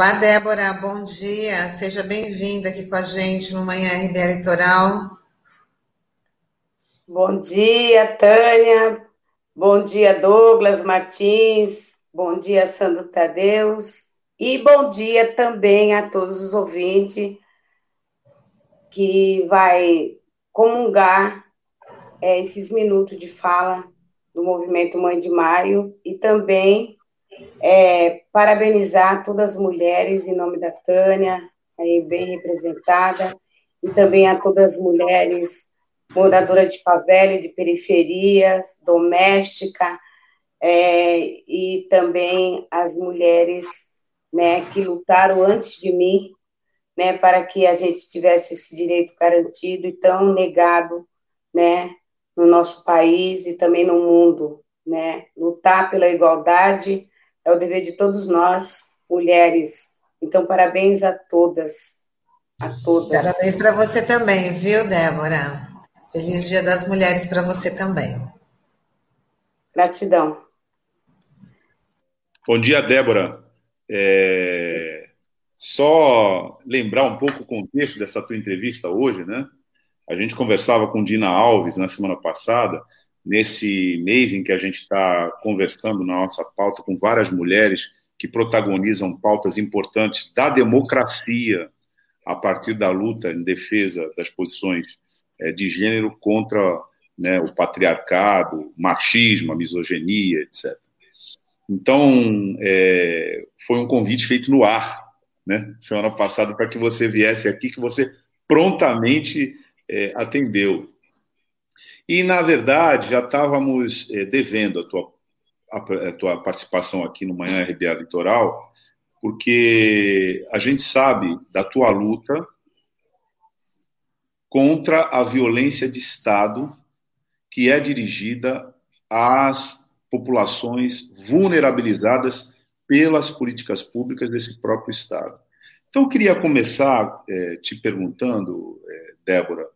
Olá, Débora, bom dia. Seja bem-vinda aqui com a gente no Manhã RBA Litoral. Bom dia, Tânia. Bom dia, Douglas Martins. Bom dia, Sandro Tadeus. E bom dia também a todos os ouvintes que vai comungar é, esses minutos de fala do movimento Mãe de Maio e também é, parabenizar todas as mulheres em nome da Tânia, aí bem representada, e também a todas as mulheres moradoras de favela de periferia, doméstica, é, e também as mulheres né, que lutaram antes de mim, né, para que a gente tivesse esse direito garantido e tão negado, né, no nosso país e também no mundo, né, lutar pela igualdade é o dever de todos nós, mulheres. Então, parabéns a todas, a todas. Parabéns para você também, viu, Débora? Feliz Dia das Mulheres para você também. Gratidão. Bom dia, Débora. É... Só lembrar um pouco o contexto dessa tua entrevista hoje, né? A gente conversava com Dina Alves na semana passada, nesse mês em que a gente está conversando na nossa pauta com várias mulheres que protagonizam pautas importantes da democracia a partir da luta em defesa das posições é, de gênero contra né, o patriarcado, machismo, a misoginia, etc. Então, é, foi um convite feito no ar, né, semana passada, para que você viesse aqui, que você prontamente é, atendeu. E, na verdade, já estávamos é, devendo a tua, a, a, tua participação aqui no Manhã RBA Litoral, porque a gente sabe da tua luta contra a violência de Estado que é dirigida às populações vulnerabilizadas pelas políticas públicas desse próprio Estado. Então, eu queria começar é, te perguntando, é, Débora,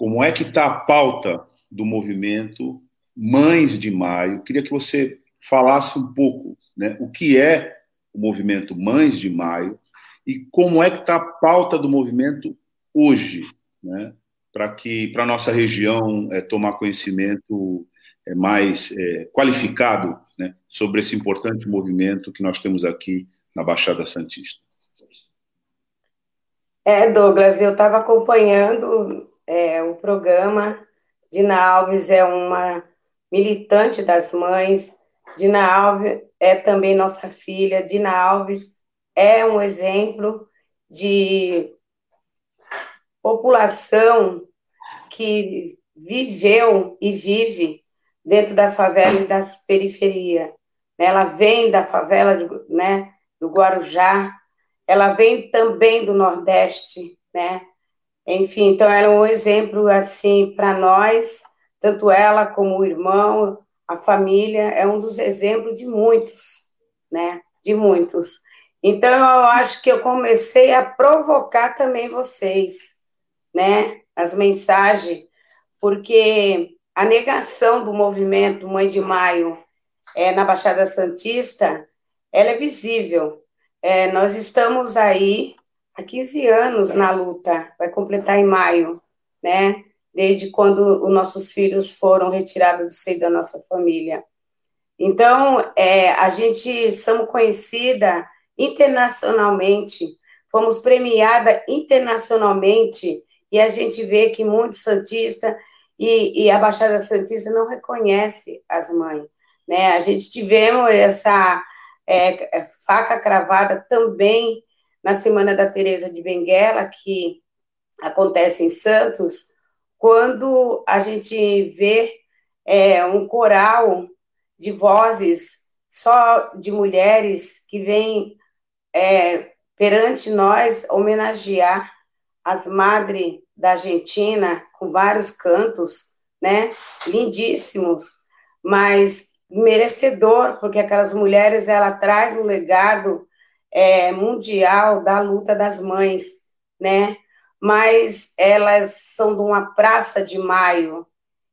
como é que está a pauta do movimento Mães de Maio? Queria que você falasse um pouco né, o que é o movimento Mães de Maio e como é que está a pauta do movimento hoje, né, para que para nossa região é, tomar conhecimento é, mais é, qualificado né, sobre esse importante movimento que nós temos aqui na Baixada Santista. É, Douglas, eu estava acompanhando é, o programa. Dina Alves é uma militante das mães. Dina Alves é também nossa filha. Dina Alves é um exemplo de população que viveu e vive dentro das favelas e das periferias. Ela vem da favela de, né, do Guarujá, ela vem também do Nordeste, né? Enfim, então ela é um exemplo assim para nós, tanto ela como o irmão, a família, é um dos exemplos de muitos, né? De muitos. Então eu acho que eu comecei a provocar também vocês, né? As mensagens, porque a negação do movimento Mãe de Maio é, na Baixada Santista, ela é visível. É, nós estamos aí há 15 anos na luta, vai completar em maio, né? Desde quando os nossos filhos foram retirados do seio da nossa família. Então, é, a gente somos conhecida internacionalmente, fomos premiada internacionalmente, e a gente vê que muitos santistas e, e, a Baixada Santista não reconhece as mães. Né? A gente tivemos essa é, faca cravada também na Semana da Teresa de Benguela, que acontece em Santos, quando a gente vê é, um coral de vozes só de mulheres que vêm é, perante nós homenagear as madres da Argentina com vários cantos, né, lindíssimos, mas merecedor, porque aquelas mulheres ela traz um legado é, mundial da luta das mães, né? Mas elas são de uma praça de maio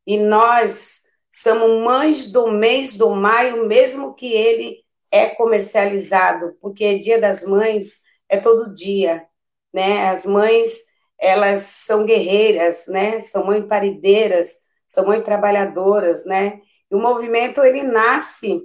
e nós somos mães do mês do maio, mesmo que ele é comercializado, porque Dia das Mães é todo dia, né? As mães, elas são guerreiras, né? São mães parideiras, são mães trabalhadoras, né? E o movimento, ele nasce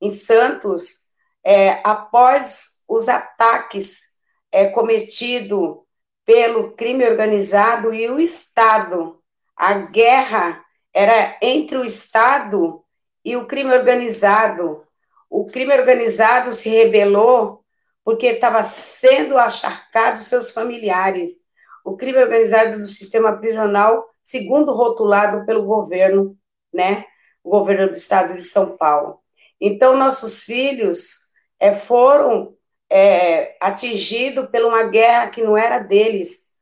em Santos é, após os ataques é, cometidos pelo crime organizado e o Estado. A guerra era entre o Estado e o crime organizado. O crime organizado se rebelou porque estava sendo acharcado seus familiares. O crime organizado do sistema prisional, segundo rotulado pelo governo, né? O governo do estado de São Paulo. Então, nossos filhos é, foram é, atingidos por uma guerra que não era deles,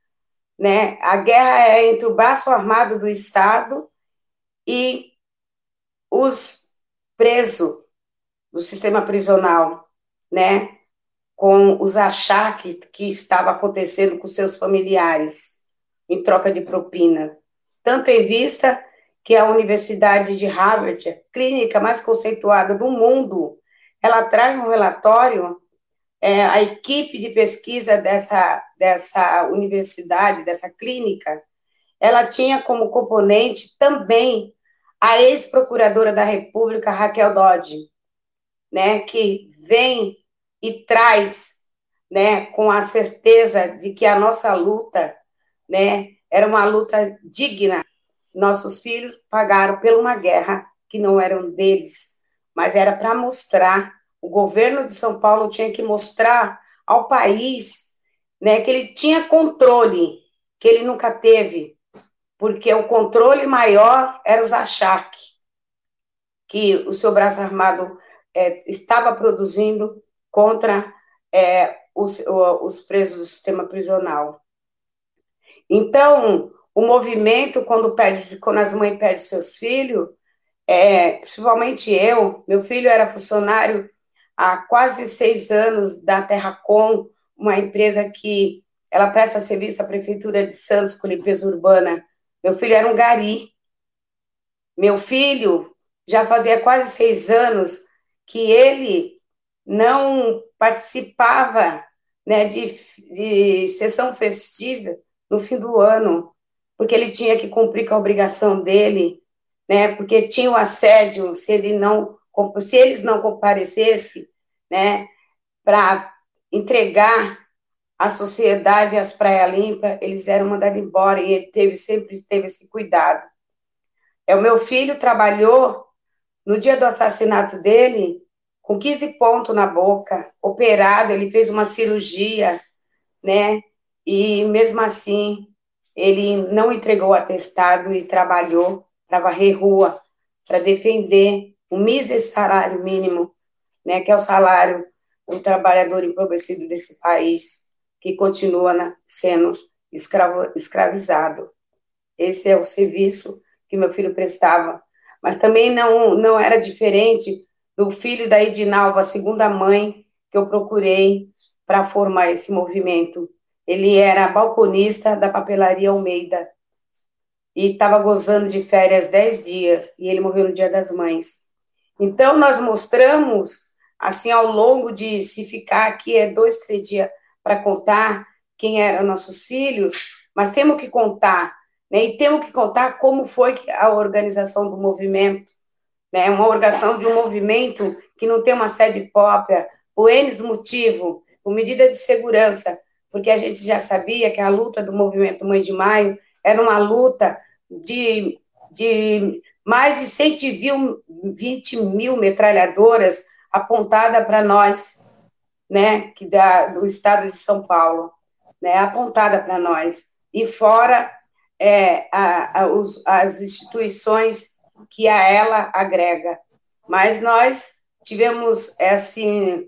né? A guerra é entre o braço armado do Estado e os presos do sistema prisional, né? Com os achaques que estava acontecendo com seus familiares em troca de propina, tanto em vista que a Universidade de Harvard, clínica mais conceituada do mundo, ela traz um relatório, é, a equipe de pesquisa dessa, dessa universidade, dessa clínica, ela tinha como componente também a ex-procuradora da República, Raquel Dodge, né, que vem e traz, né, com a certeza de que a nossa luta, né, era uma luta digna. Nossos filhos pagaram por uma guerra que não eram deles, mas era para mostrar, o governo de São Paulo tinha que mostrar ao país, né, que ele tinha controle, que ele nunca teve, porque o controle maior era os achaques que o seu braço armado é, estava produzindo contra é, os, os presos do sistema prisional. Então, o movimento, quando, perde, quando as mães perdem seus filhos, é, principalmente eu, meu filho era funcionário há quase seis anos da Terracom, uma empresa que ela presta serviço à Prefeitura de Santos com limpeza urbana. Meu filho era um gari. Meu filho já fazia quase seis anos que ele não participava né, de, de sessão festiva no fim do ano, porque ele tinha que cumprir com a obrigação dele, né, porque tinha o assédio, se ele não se eles não comparecessem, né, para entregar a sociedade as praias limpas, eles eram mandados embora e ele teve sempre teve esse cuidado. É o meu filho trabalhou no dia do assassinato dele, com 15 pontos na boca, operado, ele fez uma cirurgia, né? E mesmo assim, ele não entregou o atestado e trabalhou para varrer rua, para defender o mísero salário mínimo, né? Que é o salário do trabalhador empobrecido desse país, que continua na, sendo escravo, escravizado. Esse é o serviço que meu filho prestava mas também não, não era diferente do filho da Edinalva, a segunda mãe que eu procurei para formar esse movimento. Ele era balconista da papelaria Almeida e estava gozando de férias dez dias e ele morreu no Dia das Mães. Então nós mostramos assim ao longo de se ficar aqui é dois três dias para contar quem eram nossos filhos, mas temos que contar né? E temos que contar como foi a organização do movimento, né? Uma organização de um movimento que não tem uma sede própria, por N motivo, por medida de segurança, porque a gente já sabia que a luta do movimento Mãe de Maio era uma luta de, de mais de 120 mil metralhadoras apontada para nós, né, que da, do estado de São Paulo, né, apontada para nós. E fora é, a, a, os, as instituições que a ela agrega. Mas nós tivemos, é assim,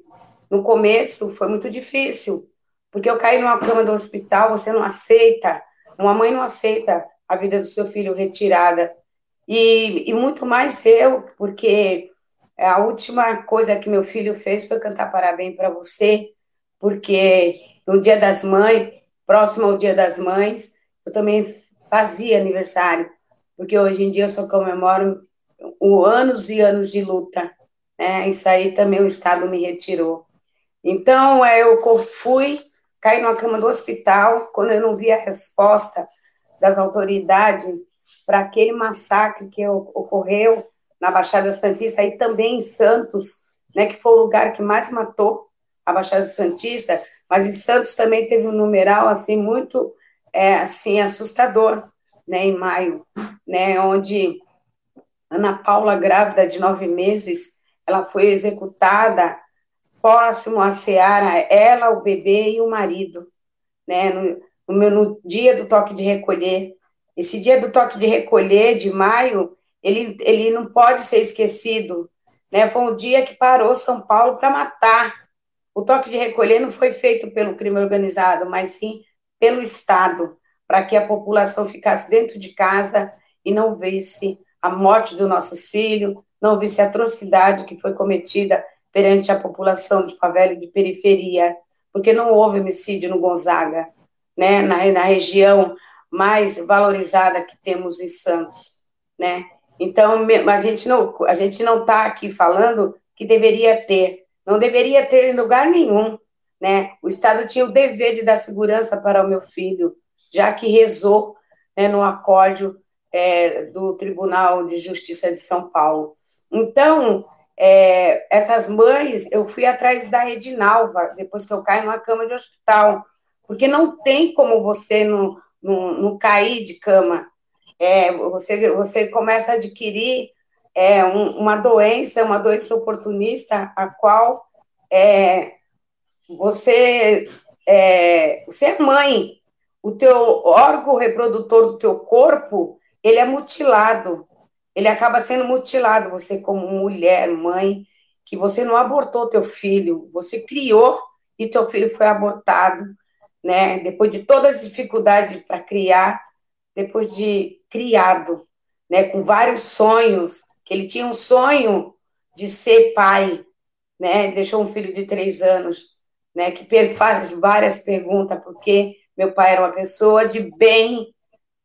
no começo foi muito difícil, porque eu caí numa cama do hospital, você não aceita, uma mãe não aceita a vida do seu filho retirada, e, e muito mais eu, porque a última coisa que meu filho fez foi cantar parabéns para você, porque no dia das mães, próximo ao dia das mães, eu também fazia aniversário, porque hoje em dia eu só comemoro o anos e anos de luta, né? Isso aí também o Estado me retirou. Então, é, eu fui, caí numa cama do hospital, quando eu não vi a resposta das autoridades para aquele massacre que ocorreu na Baixada Santista, e também em Santos, né, que foi o lugar que mais matou a Baixada Santista, mas em Santos também teve um numeral assim muito é, assim assustador, né, em maio, né, onde Ana Paula grávida de nove meses, ela foi executada próximo à Seara, ela, o bebê e o marido, né, no, no, no dia do toque de recolher. Esse dia do toque de recolher de maio, ele, ele não pode ser esquecido, né? Foi um dia que parou São Paulo para matar. O toque de recolher não foi feito pelo crime organizado, mas sim pelo Estado, para que a população ficasse dentro de casa e não visse a morte dos nossos filhos, não visse a atrocidade que foi cometida perante a população de favela e de periferia, porque não houve homicídio no Gonzaga, né, na, na região mais valorizada que temos em Santos, né? Então, a gente não a gente não está aqui falando que deveria ter, não deveria ter em lugar nenhum, né? O Estado tinha o dever de dar segurança para o meu filho, já que rezou né, no acórdão é, do Tribunal de Justiça de São Paulo. Então, é, essas mães, eu fui atrás da Edinalva, depois que eu caí numa cama de hospital, porque não tem como você não, não, não cair de cama, é, você, você começa a adquirir é, um, uma doença, uma doença oportunista, a qual é, você, é, você é mãe, o teu órgão reprodutor do teu corpo, ele é mutilado, ele acaba sendo mutilado, você como mulher, mãe, que você não abortou teu filho, você criou e teu filho foi abortado, né? Depois de todas as dificuldades para criar, depois de criado, né, com vários sonhos, que ele tinha um sonho de ser pai, né, deixou um filho de três anos, né, que faz várias perguntas, porque meu pai era uma pessoa de bem,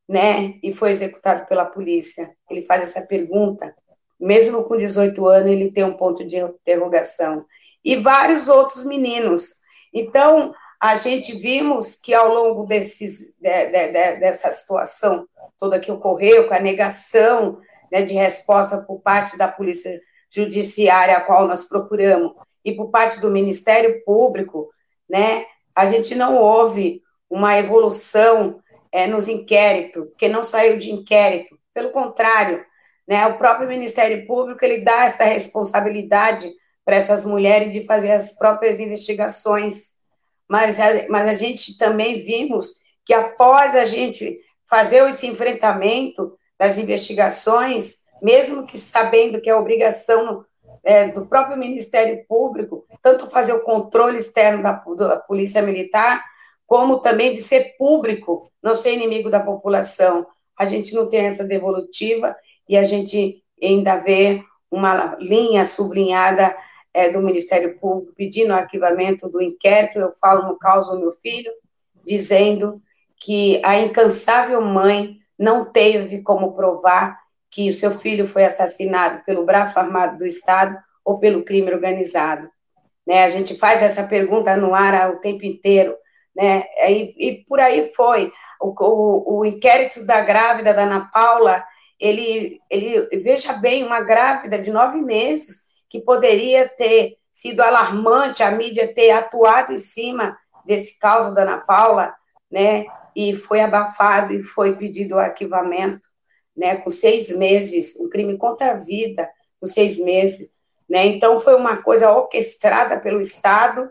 né, e foi executado pela polícia. Ele faz essa pergunta, mesmo com 18 anos, ele tem um ponto de interrogação. E vários outros meninos. Então, a gente vimos que ao longo desses, de, de, de, dessa situação toda que ocorreu, com a negação né, de resposta por parte da Polícia Judiciária, a qual nós procuramos, e por parte do Ministério Público, né, a gente não houve uma evolução é, nos inquéritos, porque não saiu de inquérito, pelo contrário, né, o próprio Ministério Público ele dá essa responsabilidade para essas mulheres de fazer as próprias investigações mas a, mas a gente também vimos que após a gente fazer esse enfrentamento das investigações, mesmo que sabendo que é obrigação é, do próprio Ministério Público, tanto fazer o controle externo da, da Polícia Militar, como também de ser público, não ser inimigo da população. A gente não tem essa devolutiva e a gente ainda vê uma linha sublinhada é, do Ministério Público pedindo o arquivamento do inquérito, eu falo no caso do meu filho, dizendo que a incansável mãe não teve como provar que o seu filho foi assassinado pelo braço armado do Estado ou pelo crime organizado. Né, a gente faz essa pergunta no ar o tempo inteiro, né, e, e por aí foi. O, o, o, inquérito da grávida da Ana Paula, ele, ele, veja bem, uma grávida de nove meses, que poderia ter sido alarmante a mídia ter atuado em cima desse caso da Ana Paula, né? E foi abafado e foi pedido o arquivamento, né? Com seis meses, um crime contra a vida, com seis meses, né? Então foi uma coisa orquestrada pelo Estado,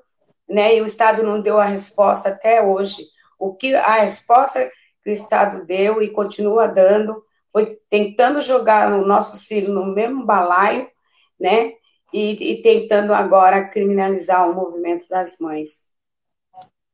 né? E o Estado não deu a resposta até hoje. O que a resposta que o Estado deu e continua dando foi tentando jogar os nossos filhos no mesmo balaio, né? E, e tentando agora criminalizar o movimento das mães.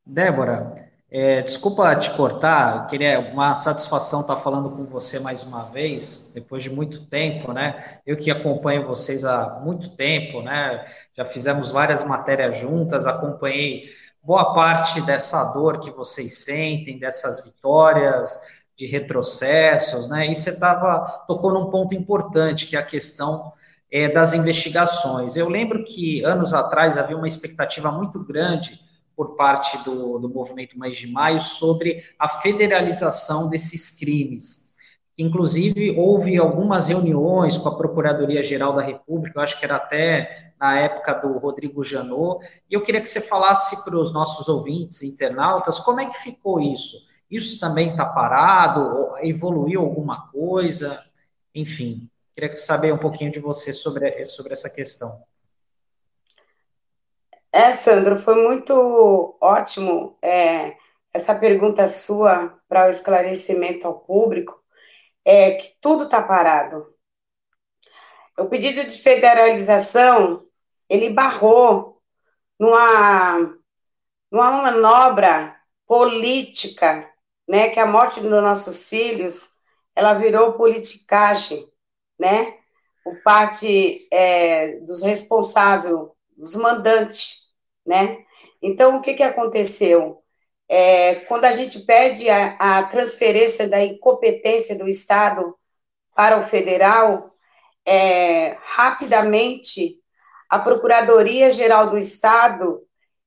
Débora, é, desculpa te cortar, queria uma satisfação estar falando com você mais uma vez, depois de muito tempo, né? Eu que acompanho vocês há muito tempo, né? Já fizemos várias matérias juntas, acompanhei boa parte dessa dor que vocês sentem, dessas vitórias, de retrocessos, né? E você tava, tocou num ponto importante, que é a questão é, das investigações. Eu lembro que anos atrás havia uma expectativa muito grande por parte do, do movimento Mais de Maio sobre a federalização desses crimes. Inclusive, houve algumas reuniões com a Procuradoria-Geral da República, eu acho que era até na época do Rodrigo Janot, e eu queria que você falasse para os nossos ouvintes, internautas, como é que ficou isso? Isso também está parado? Evoluiu alguma coisa? Enfim, queria saber um pouquinho de você sobre, sobre essa questão. É, Sandro, foi muito ótimo é, essa pergunta sua para o esclarecimento ao público, é que tudo está parado. O pedido de federalização, ele barrou numa, numa manobra política, né, que a morte dos nossos filhos, ela virou politicagem, né, por parte é, dos responsáveis, dos mandantes, né? Então, o que, que aconteceu? É, quando a gente pede a, a transferência da incompetência do Estado para o federal, é, rapidamente a Procuradoria-Geral do Estado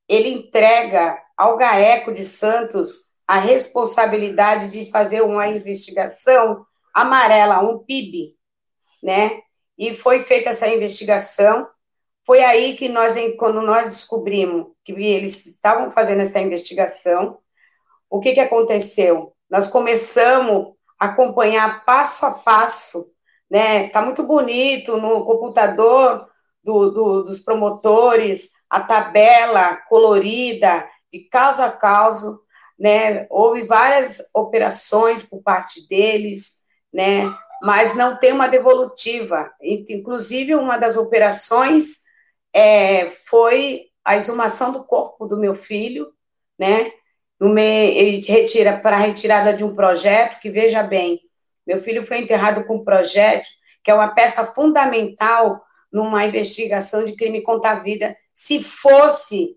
ele entrega ao GAECO de Santos a responsabilidade de fazer uma investigação amarela, um PIB, né? E foi feita essa investigação. Foi aí que nós, quando nós descobrimos que eles estavam fazendo essa investigação, o que, que aconteceu? Nós começamos a acompanhar passo a passo, né? Tá muito bonito no computador do, do, dos promotores, a tabela colorida, de caso a caso, né? Houve várias operações por parte deles, né? Mas não tem uma devolutiva. Inclusive, uma das operações é, foi a exumação do corpo do meu filho, né? Me, retira para a retirada de um projeto que veja bem, meu filho foi enterrado com um projeto que é uma peça fundamental numa investigação de crime contra a vida. Se fosse,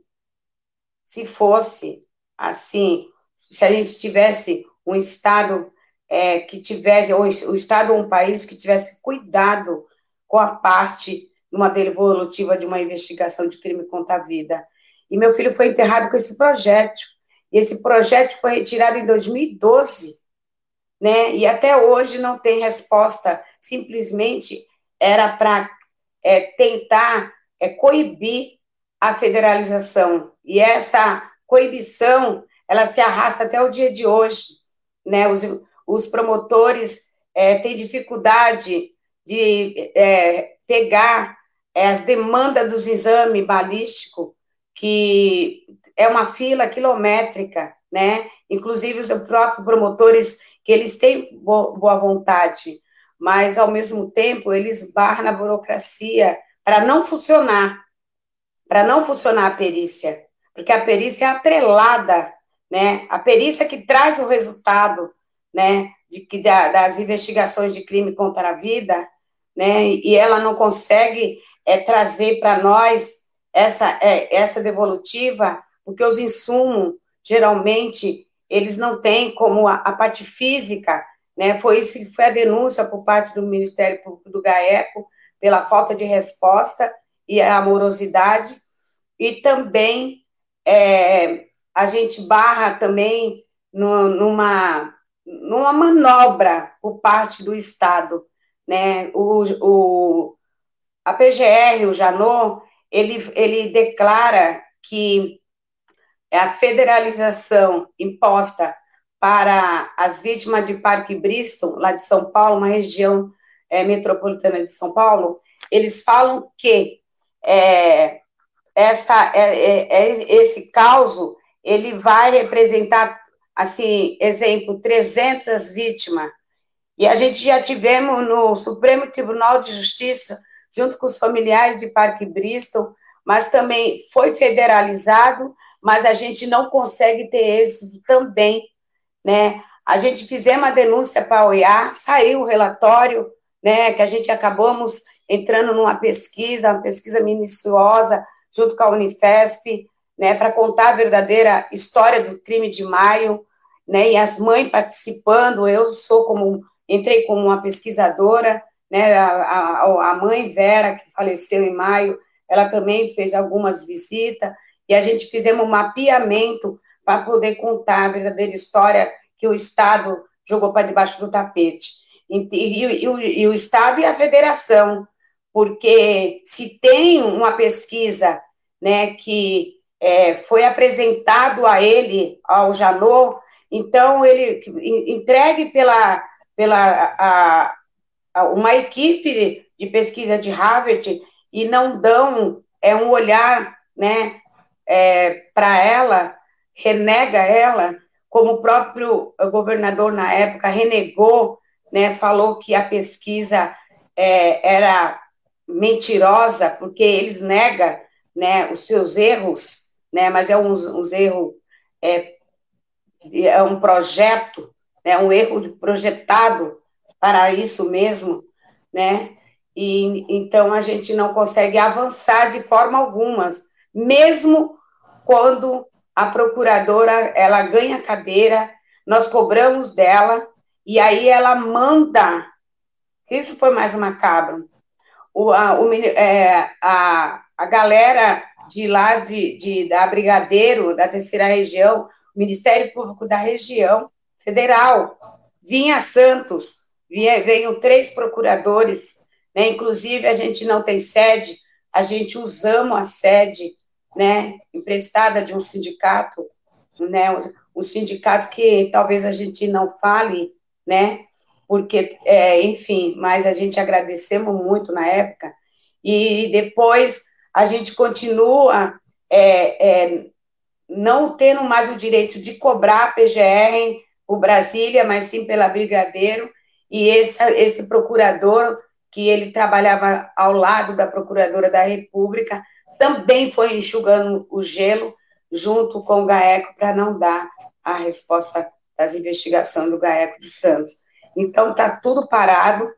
se fosse assim, se a gente tivesse um Estado é, que tivesse, ou o Estado ou um país que tivesse cuidado com a parte numa devolutiva de uma investigação de crime contra a vida. E meu filho foi enterrado com esse projeto. E esse projeto foi retirado em 2012, né? E até hoje não tem resposta. Simplesmente era para é, tentar é, coibir a federalização. E essa coibição, ela se arrasta até o dia de hoje, né? Os, os promotores é, têm dificuldade de é, pegar é, as demandas dos exames balísticos, que é uma fila quilométrica, né? Inclusive os próprios promotores, que eles têm boa vontade, mas ao mesmo tempo eles barram na burocracia para não funcionar, para não funcionar a perícia, porque a perícia é atrelada, né? A perícia que traz o resultado, né? De, das investigações de crime contra a vida, né? E ela não consegue é, trazer para nós essa, é, essa devolutiva, porque os insumos, geralmente, eles não têm como a, a, parte física, né? Foi isso que foi a denúncia por parte do Ministério Público do GAECO, pela falta de resposta e a amorosidade, e também é, a gente barra também no, numa, numa manobra por parte do Estado, né? O, o, a PGR, o Janot, ele, ele declara que a federalização imposta para as vítimas de Parque Bristol, lá de São Paulo, uma região é, metropolitana de São Paulo, eles falam que é, essa, é, é, é esse caso ele vai representar, assim, exemplo, 300 vítimas. E a gente já tivemos no Supremo Tribunal de Justiça junto com os familiares de Parque Bristol, mas também foi federalizado, mas a gente não consegue ter êxito também, né? A gente fizemos uma denúncia para a OIA, saiu o relatório, né, que a gente acabamos entrando numa pesquisa, uma pesquisa minuciosa, junto com a Unifesp, né, para contar a verdadeira história do crime de maio, né, e as mães participando, eu sou como, entrei como uma pesquisadora, né? A, a, a mãe Vera, que faleceu em maio, ela também fez algumas visitas, e a gente fizemos um mapeamento para poder contar a verdadeira história que o Estado jogou para debaixo do tapete. E, e, e, o, e, o, Estado e a federação, porque se tem uma pesquisa né, que é, foi apresentado a ele, ao Janot, então ele entregue pela, pela a, a, uma equipe de pesquisa de Harvard e não dão é um olhar né, é, para ela, renega ela, como o próprio governador na época renegou, né, falou que a pesquisa é, era mentirosa, porque eles negam né, os seus erros, né, mas é um, um erro, é, é um projeto, né, um erro projetado para isso mesmo, né, e então a gente não consegue avançar de forma alguma, mesmo quando a procuradora ela ganha cadeira, nós cobramos dela e aí ela manda. Isso foi mais macabro. O, a, o, é, a, a galera de lá de, de, da Brigadeiro, da terceira região, Ministério Público da região federal, vinha Santos, vinha, veio três procuradores né? Inclusive, a gente não tem sede, a gente usamos a sede né, emprestada de um sindicato, né, um sindicato que talvez a gente não fale, né, porque, é, enfim, mas a gente agradecemos muito na época, e depois a gente continua é, é, não tendo mais o direito de cobrar a PGR por Brasília, mas sim pela Brigadeiro, e esse, esse procurador que ele trabalhava ao lado da Procuradora da República, também foi enxugando o gelo junto com o GAECO para não dar a resposta das investigações do GAECO de Santos. Então, está tudo parado.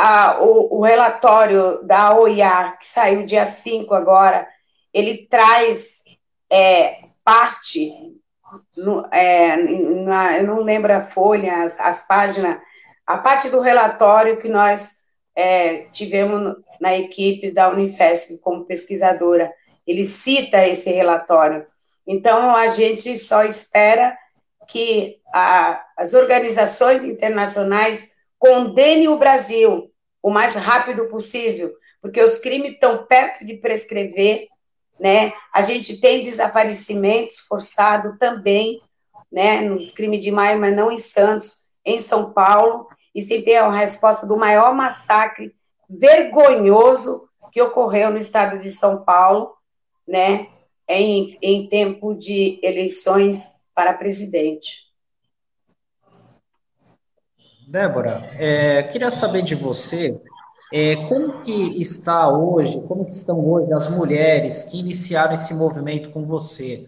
A, o, o, relatório da OIA, que saiu dia 5 agora, ele traz é, parte, no, é, na, eu não lembro a folha, as, as páginas, a parte do relatório que nós é, tivemos na equipe da Unifesp como pesquisadora. Ele cita esse relatório. Então, a gente só espera que a, as organizações internacionais condenem o Brasil o mais rápido possível, porque os crimes estão perto de prescrever, né? A gente tem desaparecimentos forçados também, né? Nos crimes de maio, mas não em Santos, em São Paulo, e sem ter a resposta do maior massacre vergonhoso que ocorreu no estado de São Paulo, né, em, em tempo de eleições para presidente. Débora, é, queria saber de você é, como que está hoje, como que estão hoje as mulheres que iniciaram esse movimento com você?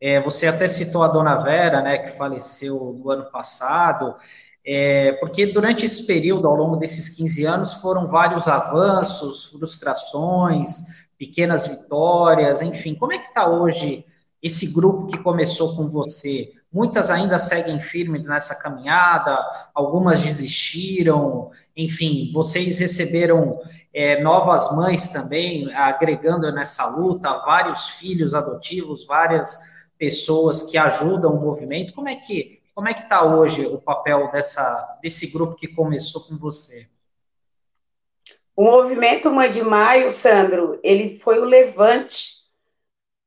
É, você até citou a dona Vera, né, que faleceu no ano passado, é, porque durante esse período, ao longo desses 15 anos, foram vários avanços, frustrações, pequenas vitórias, enfim. Como é que está hoje esse grupo que começou com você? Muitas ainda seguem firmes nessa caminhada, algumas desistiram, enfim, vocês receberam é, novas mães também, agregando nessa luta, vários filhos adotivos, várias pessoas que ajudam o movimento. Como é que como é que está hoje o papel dessa, desse grupo que começou com você? O movimento Mãe de Maio, Sandro, ele foi o levante,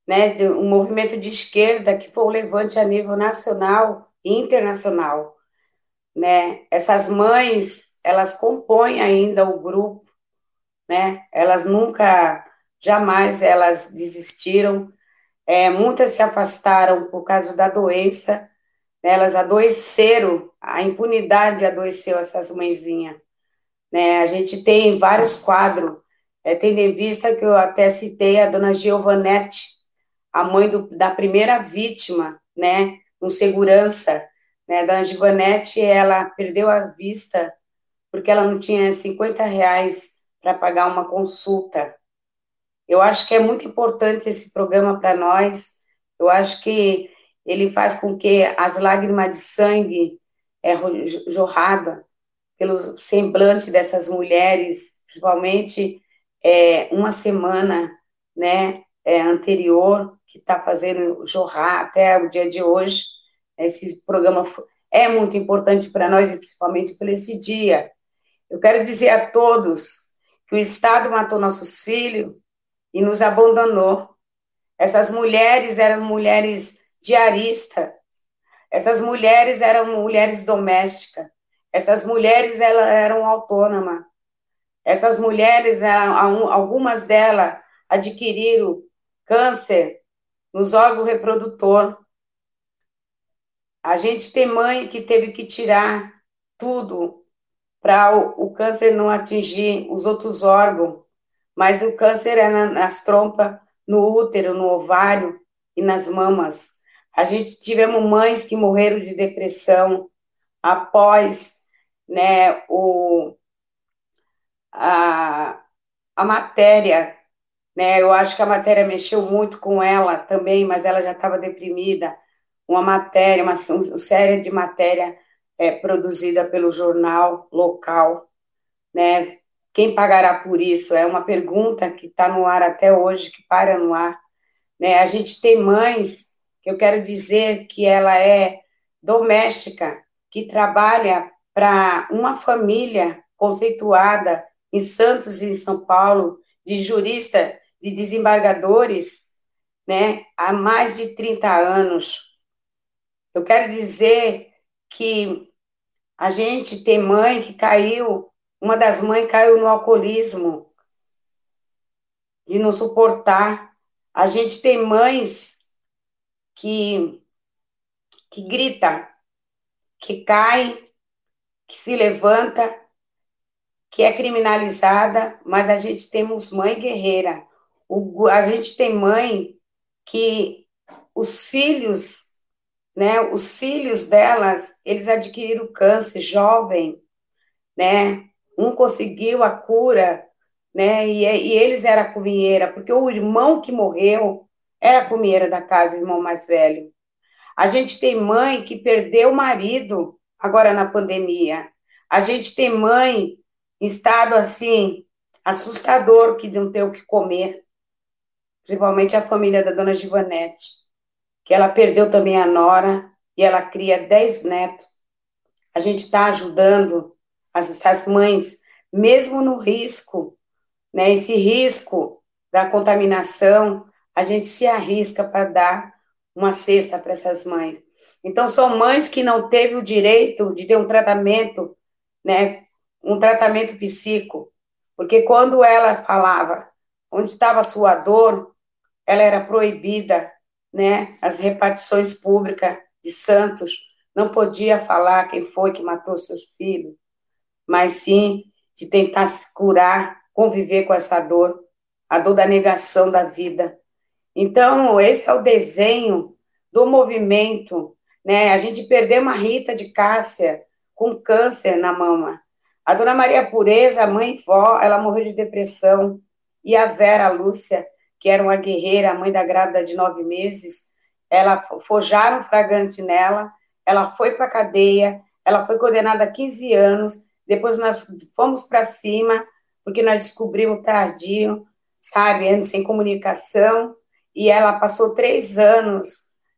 né, um movimento de esquerda que foi o levante a nível nacional e internacional, né? Essas mães, elas compõem ainda o grupo, né? Elas nunca, jamais elas desistiram. É, muitas se afastaram por causa da doença, elas adoeceram, a impunidade adoeceu essas mãezinhas. Né? A gente tem vários quadros, é, tendo em vista que eu até citei a dona Giovanete, a mãe do, da primeira vítima, né, um segurança, né, a dona Giovanete, ela perdeu a vista porque ela não tinha 50 reais para pagar uma consulta. Eu acho que é muito importante esse programa para nós, eu acho que ele faz com que as lágrimas de sangue é jorrada, pelo semblante dessas mulheres, principalmente é, uma semana, né, é, anterior, que está fazendo jorrar até o dia de hoje. Esse programa é muito importante para nós, e principalmente por esse dia. Eu quero dizer a todos que o Estado matou nossos filhos e nos abandonou. Essas mulheres eram mulheres diaristas, essas mulheres eram mulheres domésticas, essas mulheres eram autônomas, essas mulheres, algumas delas adquiriram câncer nos órgãos reprodutor. A gente tem mãe que teve que tirar tudo para o, o, câncer não atingir os outros órgãos, mas o câncer é na, nas trompas, no útero, no ovário e nas mamas. A gente tivemos mães que morreram de depressão após né, o, a, a matéria né? Eu acho que a matéria mexeu muito com ela também, mas ela já estava deprimida. Uma matéria, uma, uma série de matéria é, produzida pelo jornal local, né? Quem pagará por isso? É uma pergunta que está no ar até hoje, que para no ar. Né? A gente tem mães, que eu quero dizer que ela é doméstica, que trabalha para uma família conceituada em Santos e em São Paulo, de jurista de desembargadores né, há mais de 30 anos. Eu quero dizer que a gente tem mãe que caiu, uma das mães caiu no alcoolismo, de não suportar. A gente tem mães que, que grita, que cai, que se levanta, que é criminalizada, mas a gente temos mãe guerreira, o, a gente tem mãe que os filhos, né, os filhos delas, eles adquiriram câncer jovem, né, um conseguiu a cura, né, e, e eles eram cominheira, porque o irmão que morreu era cominheira da casa, o irmão mais velho. A gente tem mãe que perdeu o marido agora na pandemia. A gente tem mãe em estado assim assustador que não tem o que comer principalmente a família da dona Givanete, que ela perdeu também a nora e ela cria dez netos. A gente está ajudando as, essas mães, mesmo no risco, né, esse risco da contaminação, a gente se arrisca para dar uma cesta para essas mães. Então, são mães que não teve o direito de ter um tratamento, né, um tratamento psíquico, porque quando ela falava onde estava a sua dor, ela era proibida, né? As repartições públicas de Santos não podia falar quem foi que matou seus filhos, mas sim de tentar se curar, conviver com essa dor, a dor da negação da vida. Então, esse é o desenho do movimento, né? A gente perdeu uma Rita de Cássia com câncer na mama. A dona Maria Pureza, a mãe e vó, ela morreu de depressão. E a Vera a Lúcia, que era uma guerreira, a mãe da grávida de nove meses, ela forjaram flagrante nela, ela foi para a cadeia, ela foi condenada a 15 anos, depois nós fomos para cima, porque nós descobrimos tardio, sabe, sem comunicação, e ela passou três anos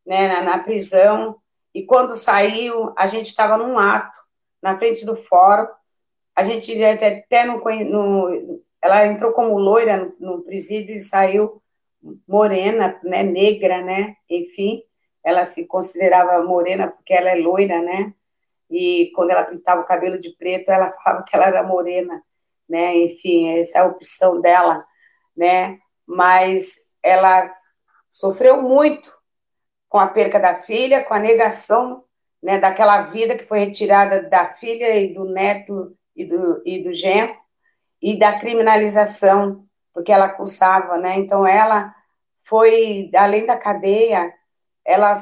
né, na, na prisão, e quando saiu, a gente estava num ato, na frente do fórum, a gente até, até no, no, ela entrou como loira no, presídio e saiu morena, né, negra, né, enfim, ela se considerava morena porque ela é loira, né, e quando ela pintava o cabelo de preto, ela falava que ela era morena, né, enfim, essa é a opção dela, né, mas ela sofreu muito com a perca da filha, com a negação, né, daquela vida que foi retirada da filha e do neto e do, e do genro, e da criminalização, porque ela acusava, né? Então ela foi, além da cadeia, ela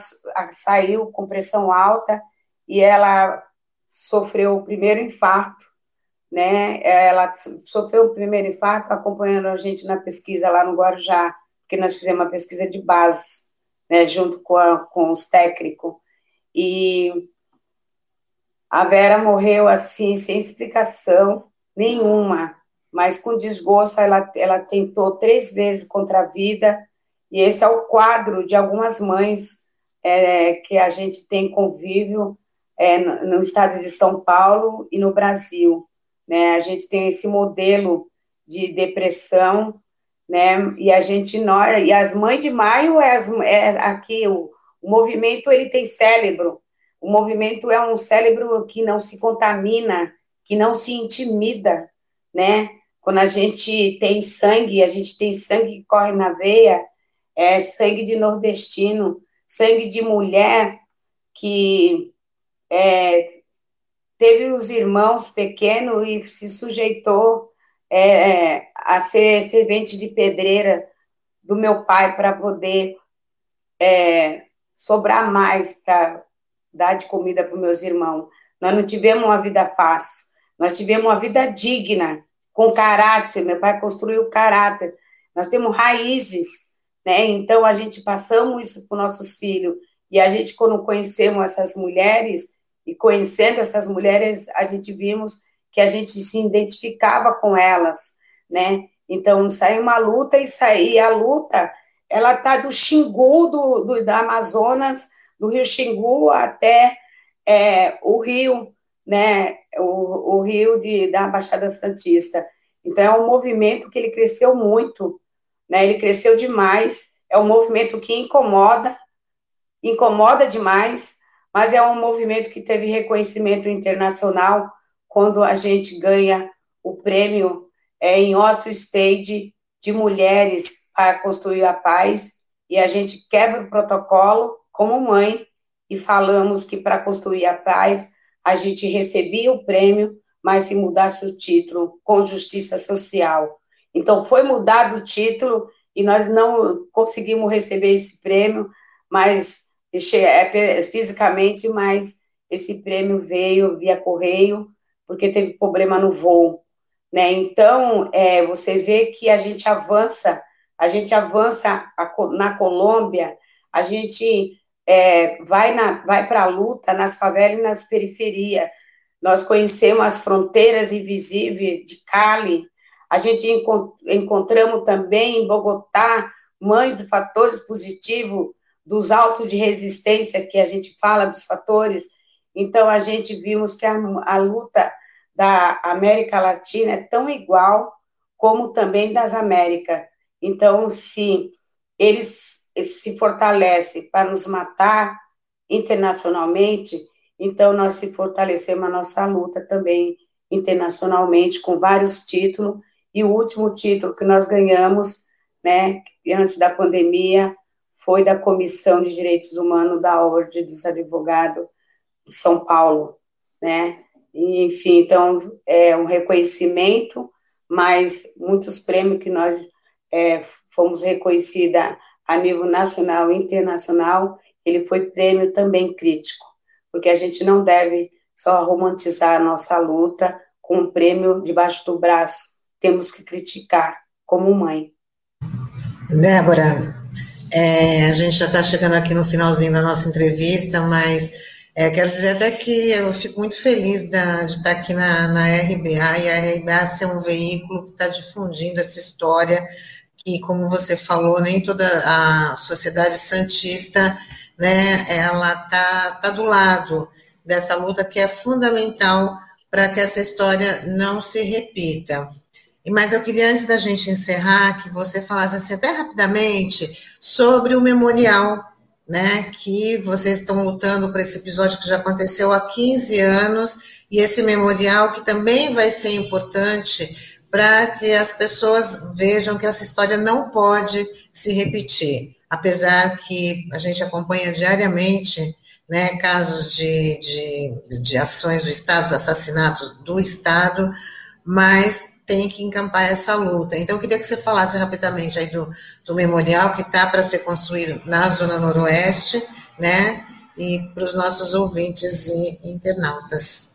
saiu com pressão alta e ela sofreu o primeiro infarto, né? Ela sofreu o primeiro infarto acompanhando a gente na pesquisa lá no Guarujá, porque nós fizemos uma pesquisa de base, né, junto com, a, com os técnicos. E A Vera morreu assim, sem explicação nenhuma, mas com desgosto ela, ela tentou três vezes contra a vida, e esse é o quadro de algumas mães é, que a gente tem convívio é, no, estado de São Paulo e no Brasil. Né? A gente tem esse modelo de depressão, né? E a gente nós, e as mães de maio é, as, é aqui o, o movimento ele tem cérebro. O movimento é um cérebro que não se contamina, que não se intimida, né? Quando a gente tem sangue, a gente tem sangue que corre na veia, é sangue de nordestino, sangue de mulher que é, teve os irmãos pequenos e se sujeitou é, a ser servente de pedreira do meu pai para poder é, sobrar mais para dar de comida para meus irmãos. Nós não tivemos uma vida fácil, nós tivemos uma vida digna, com caráter. Meu pai construiu caráter. Nós temos raízes, né? Então a gente passamos isso para os nossos filhos. E a gente, quando conhecemos essas mulheres, e conhecendo essas mulheres, a gente vimos que a gente se identificava com elas, né? Então, saiu uma luta e sair a luta, ela tá do Xingu, do, do, da Amazonas, do Rio Xingu até é, o Rio, né? O, o Rio de, da Baixada Santista. Então, é um movimento que ele cresceu muito, né? Ele cresceu demais. É um movimento que incomoda, incomoda demais, mas é um movimento que teve reconhecimento internacional quando a gente ganha o prêmio é, em Oslo Stage de mulheres para construir a paz, e a gente quebra o protocolo como mãe e falamos que para construir a paz a gente recebia o prêmio, mas se mudasse o título com justiça social. Então foi mudado o título e nós não conseguimos receber esse prêmio, mas é, fisicamente, mas esse prêmio veio via correio porque teve problema no voo, né? Então, é, você vê que a gente avança, a gente avança na Colômbia, a gente é, vai, na, vai para a luta nas favelas e nas periferias. Nós conhecemos as fronteiras invisíveis de Cali, a gente encont encontramos também em Bogotá mães de fatores positivos, dos autos de resistência que a gente fala, dos fatores então, a gente vimos que a, a luta da América Latina é tão igual como também das Américas. Então, se eles se fortalecem para nos matar internacionalmente, então nós se fortalecemos a nossa luta também internacionalmente com vários títulos e o último título que nós ganhamos, né, antes da pandemia, foi da Comissão de Direitos Humanos da Ordem dos Advogados de São Paulo, né? Enfim, então é um reconhecimento, mas muitos prêmios que nós é, fomos reconhecida a nível nacional e internacional, ele foi prêmio também crítico, porque a gente não deve só romantizar a nossa luta com um prêmio debaixo do braço, temos que criticar como mãe. Débora, é, a gente já está chegando aqui no finalzinho da nossa entrevista, mas é, quero dizer até que eu fico muito feliz da, de estar aqui na, na RBA e a RBA ser um veículo que está difundindo essa história que, como você falou, nem toda a sociedade santista, né, ela está tá do lado dessa luta que é fundamental para que essa história não se repita. Mas eu queria, antes da gente encerrar, que você falasse assim, até rapidamente sobre o memorial né, que vocês estão lutando por esse episódio que já aconteceu há 15 anos, e esse memorial que também vai ser importante para que as pessoas vejam que essa história não pode se repetir, apesar que a gente acompanha diariamente né, casos de, de, de ações do Estado, assassinatos do Estado, mas tem que encampar essa luta. Então, eu queria que você falasse rapidamente aí do, do memorial que está para ser construído na Zona Noroeste, né, e para os nossos ouvintes e internautas.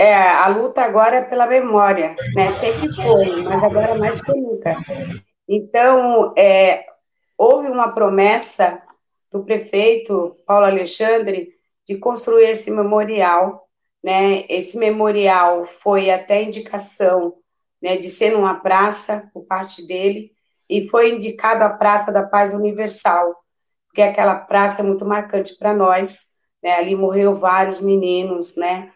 É, a luta agora é pela memória, né, sempre foi, mas agora mais que nunca. Então, é, houve uma promessa do prefeito Paulo Alexandre de construir esse memorial, né? Esse memorial foi até indicação, né, de ser numa praça por parte dele e foi indicado a Praça da Paz Universal, porque aquela praça é muito marcante para nós, né? Ali morreu vários meninos, né?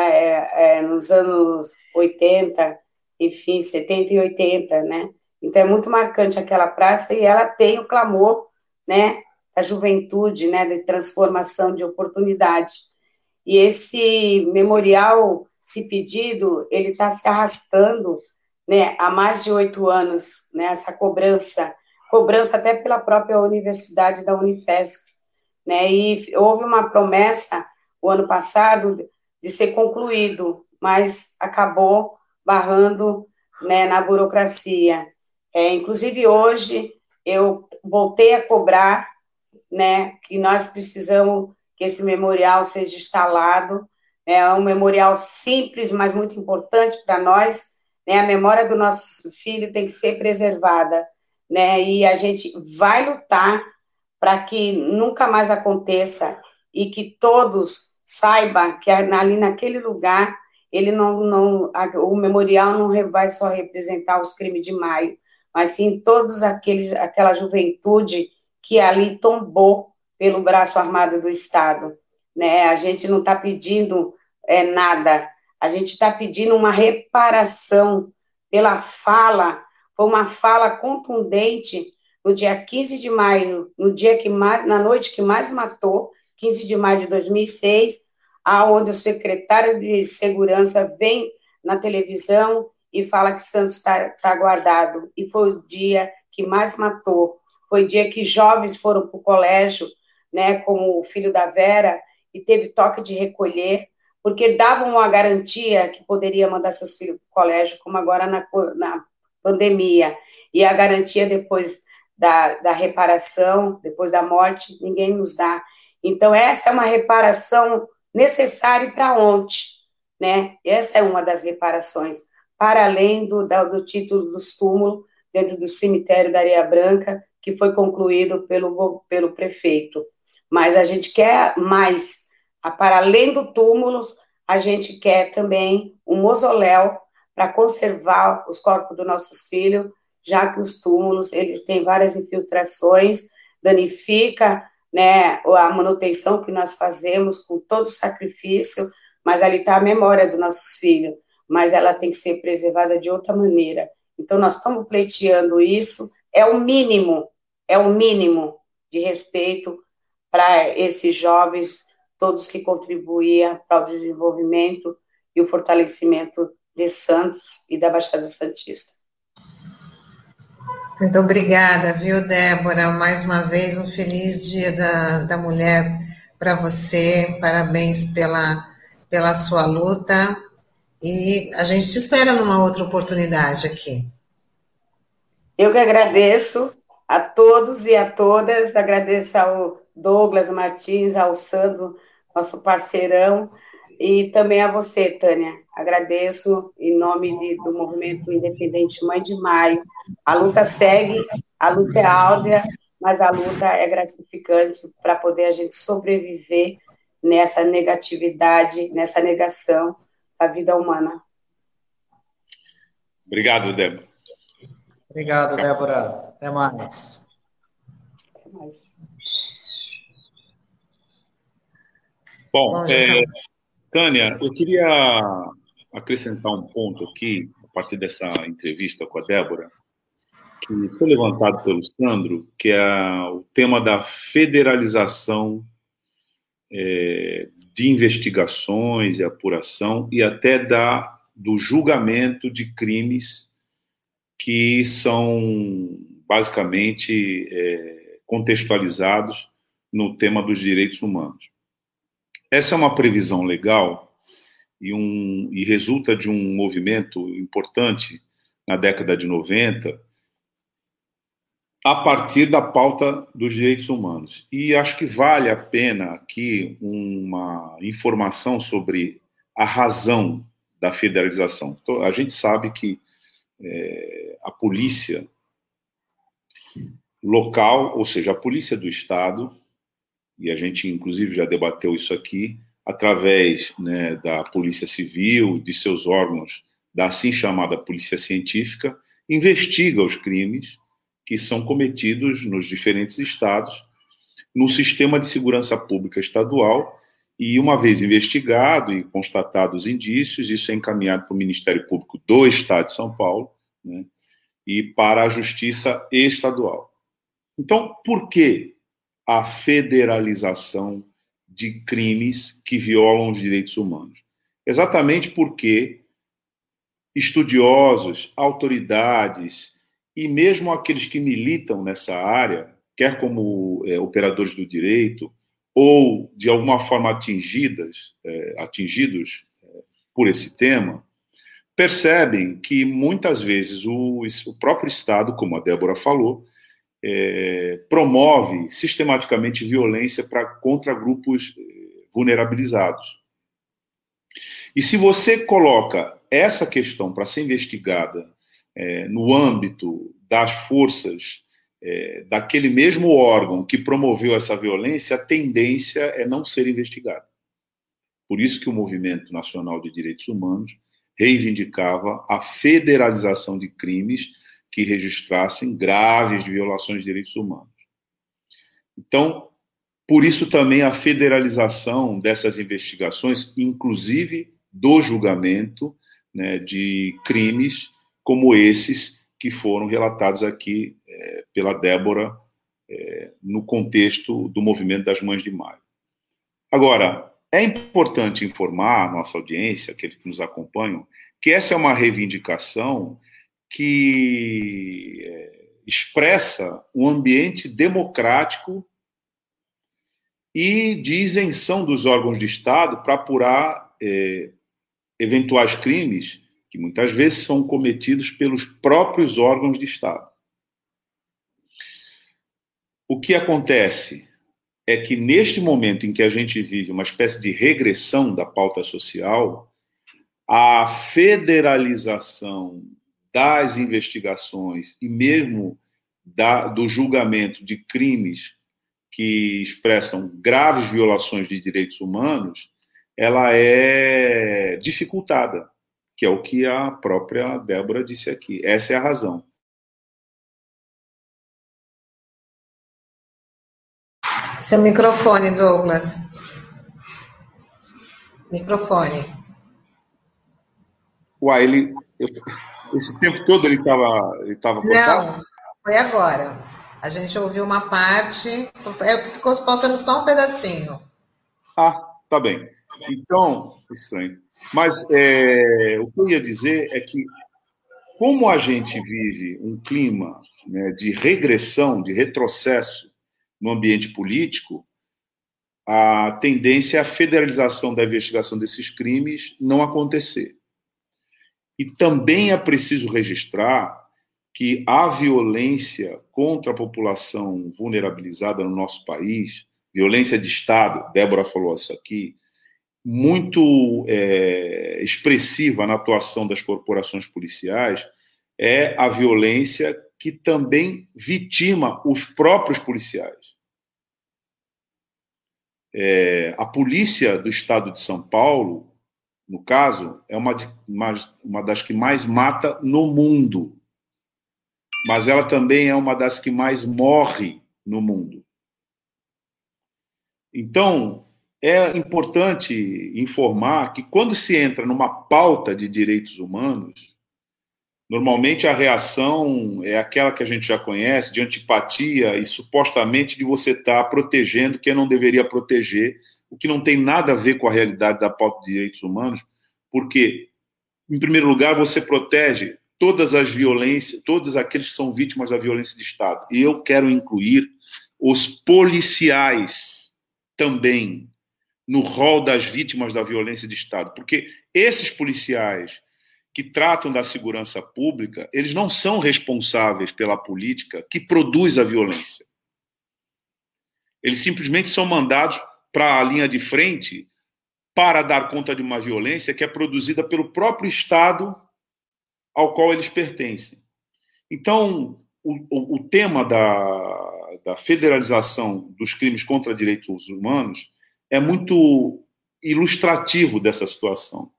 É, é, nos anos 80, enfim, 70 e 80, né? Então é muito marcante aquela praça e ela tem o clamor, né, da juventude, né, de transformação de oportunidade. E esse memorial, esse pedido, ele está se arrastando, né, há mais de oito anos, né, essa cobrança, cobrança até pela própria universidade da Unifesp, né, e houve uma promessa o ano passado de ser concluído, mas acabou barrando né, na burocracia. É, inclusive, hoje, eu voltei a cobrar né, que nós precisamos que esse memorial seja instalado. É um memorial simples, mas muito importante para nós. Né, a memória do nosso filho tem que ser preservada. Né, e a gente vai lutar para que nunca mais aconteça e que todos saibam que ali naquele lugar ele não, não o memorial não vai só representar os crimes de maio, mas sim todos aqueles aquela juventude que ali tombou pelo braço armado do Estado, né? A gente não está pedindo é, nada, a gente está pedindo uma reparação pela fala, foi uma fala contundente no dia 15 de maio, no dia que mais, na noite que mais matou, 15 de maio de 2006, aonde o secretário de segurança vem na televisão e fala que Santos está tá guardado. E foi o dia que mais matou. Foi o dia que jovens foram para o colégio, né, como o filho da Vera, e teve toque de recolher, porque davam uma garantia que poderia mandar seus filhos para o colégio, como agora na, na pandemia. E a garantia depois da, da reparação, depois da morte, ninguém nos dá. Então, essa é uma reparação necessário para ontem, né? Essa é uma das reparações, para além do, do título dos túmulos dentro do cemitério da Areia Branca, que foi concluído pelo, pelo prefeito. Mas a gente quer mais, para além do túmulo, a gente quer também um mausoléu para conservar os corpos dos nossos filhos, já que os túmulos, eles têm várias infiltrações, danifica né, a manutenção que nós fazemos com todo sacrifício, mas ali está a memória dos nossos filhos, mas ela tem que ser preservada de outra maneira. Então, nós estamos pleiteando isso, é o mínimo, é o mínimo de respeito para esses jovens, todos que contribuíam para o desenvolvimento e o fortalecimento de Santos e da Baixada Santista. Muito obrigada, viu, Débora? Mais uma vez, um feliz Dia da, da Mulher para você. Parabéns pela, pela sua luta. E a gente te espera numa outra oportunidade aqui. Eu que agradeço a todos e a todas. Agradeço ao Douglas Martins, ao Sandro, nosso parceirão, e também a você, Tânia. Agradeço em nome de, do Movimento Independente Mãe de Maio. A luta segue, a luta é áurea, mas a luta é gratificante para poder a gente sobreviver nessa negatividade, nessa negação da vida humana. Obrigado, Débora. Obrigado, Débora. Até mais. Até mais. Bom, é, Tânia, eu queria acrescentar um ponto aqui, a partir dessa entrevista com a Débora, que foi levantado pelo Sandro, que é o tema da federalização é, de investigações e apuração e até da, do julgamento de crimes que são basicamente é, contextualizados no tema dos direitos humanos. Essa é uma previsão legal e, um, e resulta de um movimento importante na década de 90, a partir da pauta dos direitos humanos. E acho que vale a pena aqui uma informação sobre a razão da federalização. Então, a gente sabe que é, a polícia local, ou seja, a polícia do Estado, e a gente inclusive já debateu isso aqui, através né, da Polícia Civil, de seus órgãos, da assim chamada Polícia Científica, investiga os crimes que são cometidos nos diferentes estados, no sistema de segurança pública estadual, e uma vez investigado e constatados indícios, isso é encaminhado para o Ministério Público do Estado de São Paulo né, e para a Justiça Estadual. Então, por que a federalização de crimes que violam os direitos humanos? Exatamente porque estudiosos, autoridades e mesmo aqueles que militam nessa área, quer como é, operadores do direito ou de alguma forma atingidas, é, atingidos é, por esse tema, percebem que muitas vezes o, o próprio Estado, como a Débora falou, é, promove sistematicamente violência pra, contra grupos é, vulnerabilizados. E se você coloca essa questão para ser investigada é, no âmbito das forças é, daquele mesmo órgão que promoveu essa violência, a tendência é não ser investigada. Por isso que o Movimento Nacional de Direitos Humanos reivindicava a federalização de crimes que registrassem graves violações de direitos humanos. Então, por isso também a federalização dessas investigações, inclusive do julgamento né, de crimes como esses que foram relatados aqui é, pela Débora é, no contexto do movimento das Mães de Maio. Agora, é importante informar a nossa audiência, aqueles que nos acompanham, que essa é uma reivindicação que é, expressa um ambiente democrático e de isenção dos órgãos de Estado para apurar é, eventuais crimes que muitas vezes são cometidos pelos próprios órgãos de Estado. O que acontece é que, neste momento em que a gente vive uma espécie de regressão da pauta social, a federalização das investigações e mesmo da, do julgamento de crimes que expressam graves violações de direitos humanos, ela é dificultada que é o que a própria Débora disse aqui. Essa é a razão. Seu microfone, Douglas. Microfone. Uai, ele. Eu, esse tempo todo ele estava ele tava cortado? Não, foi agora. A gente ouviu uma parte, é, ficou faltando só um pedacinho. Ah, tá bem. Então, estranho. Mas é, o que eu ia dizer é que, como a gente vive um clima né, de regressão, de retrocesso no ambiente político, a tendência é a federalização da investigação desses crimes não acontecer. E também é preciso registrar que a violência contra a população vulnerabilizada no nosso país, violência de Estado, Débora falou isso aqui, muito é, expressiva na atuação das corporações policiais é a violência que também vitima os próprios policiais. É, a polícia do estado de São Paulo, no caso, é uma, de, uma, uma das que mais mata no mundo, mas ela também é uma das que mais morre no mundo. Então, é importante informar que quando se entra numa pauta de direitos humanos, normalmente a reação é aquela que a gente já conhece, de antipatia e supostamente de você estar protegendo quem não deveria proteger, o que não tem nada a ver com a realidade da pauta de direitos humanos, porque, em primeiro lugar, você protege todas as violências, todos aqueles que são vítimas da violência de Estado. E eu quero incluir os policiais também no rol das vítimas da violência de Estado, porque esses policiais que tratam da segurança pública, eles não são responsáveis pela política que produz a violência. Eles simplesmente são mandados para a linha de frente para dar conta de uma violência que é produzida pelo próprio Estado ao qual eles pertencem. Então, o, o, o tema da, da federalização dos crimes contra direitos humanos é muito ilustrativo dessa situação.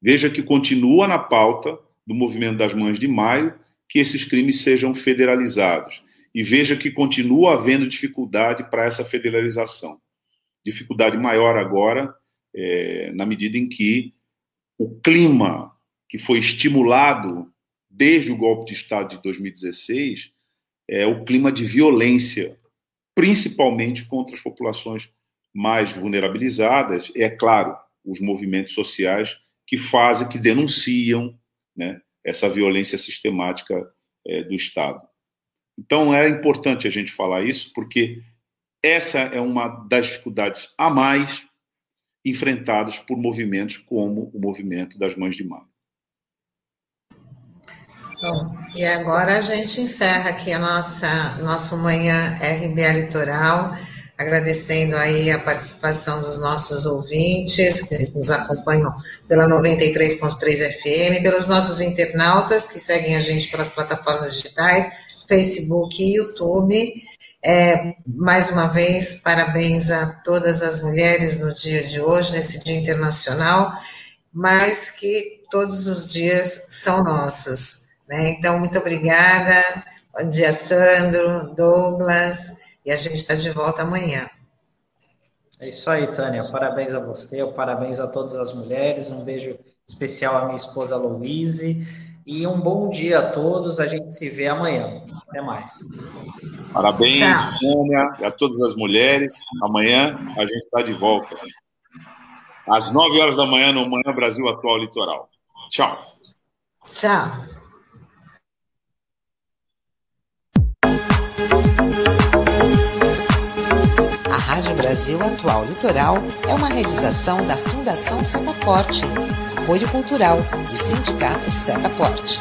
Veja que continua na pauta do movimento das Mães de Maio que esses crimes sejam federalizados. E veja que continua havendo dificuldade para essa federalização. Dificuldade maior agora, é, na medida em que o clima que foi estimulado desde o golpe de Estado de 2016 é o clima de violência, principalmente contra as populações mais vulnerabilizadas, é claro, os movimentos sociais que fazem, que denunciam né, essa violência sistemática é, do Estado. Então é importante a gente falar isso, porque essa é uma das dificuldades a mais enfrentadas por movimentos como o movimento das Mães de Maio. Bom, e agora a gente encerra aqui a nossa nosso manhã RBA Litoral, agradecendo aí a participação dos nossos ouvintes que nos acompanham pela 93.3 FM, pelos nossos internautas que seguem a gente pelas plataformas digitais, Facebook e YouTube. É, mais uma vez, parabéns a todas as mulheres no dia de hoje, nesse Dia Internacional, mas que todos os dias são nossos. Né? Então, muito obrigada. Bom dia, Sandro, Douglas, e a gente está de volta amanhã. É isso aí, Tânia. Parabéns a você, parabéns a todas as mulheres. Um beijo especial à minha esposa Louise. E um bom dia a todos. A gente se vê amanhã. Até mais. Parabéns. Tânia, e a todas as mulheres. Amanhã a gente está de volta. Às 9 horas da manhã, no Manhã Brasil Atual Litoral. Tchau. Tchau. Rádio Brasil Atual Litoral é uma realização da Fundação Setaporte, apoio cultural do Sindicato Setaporte.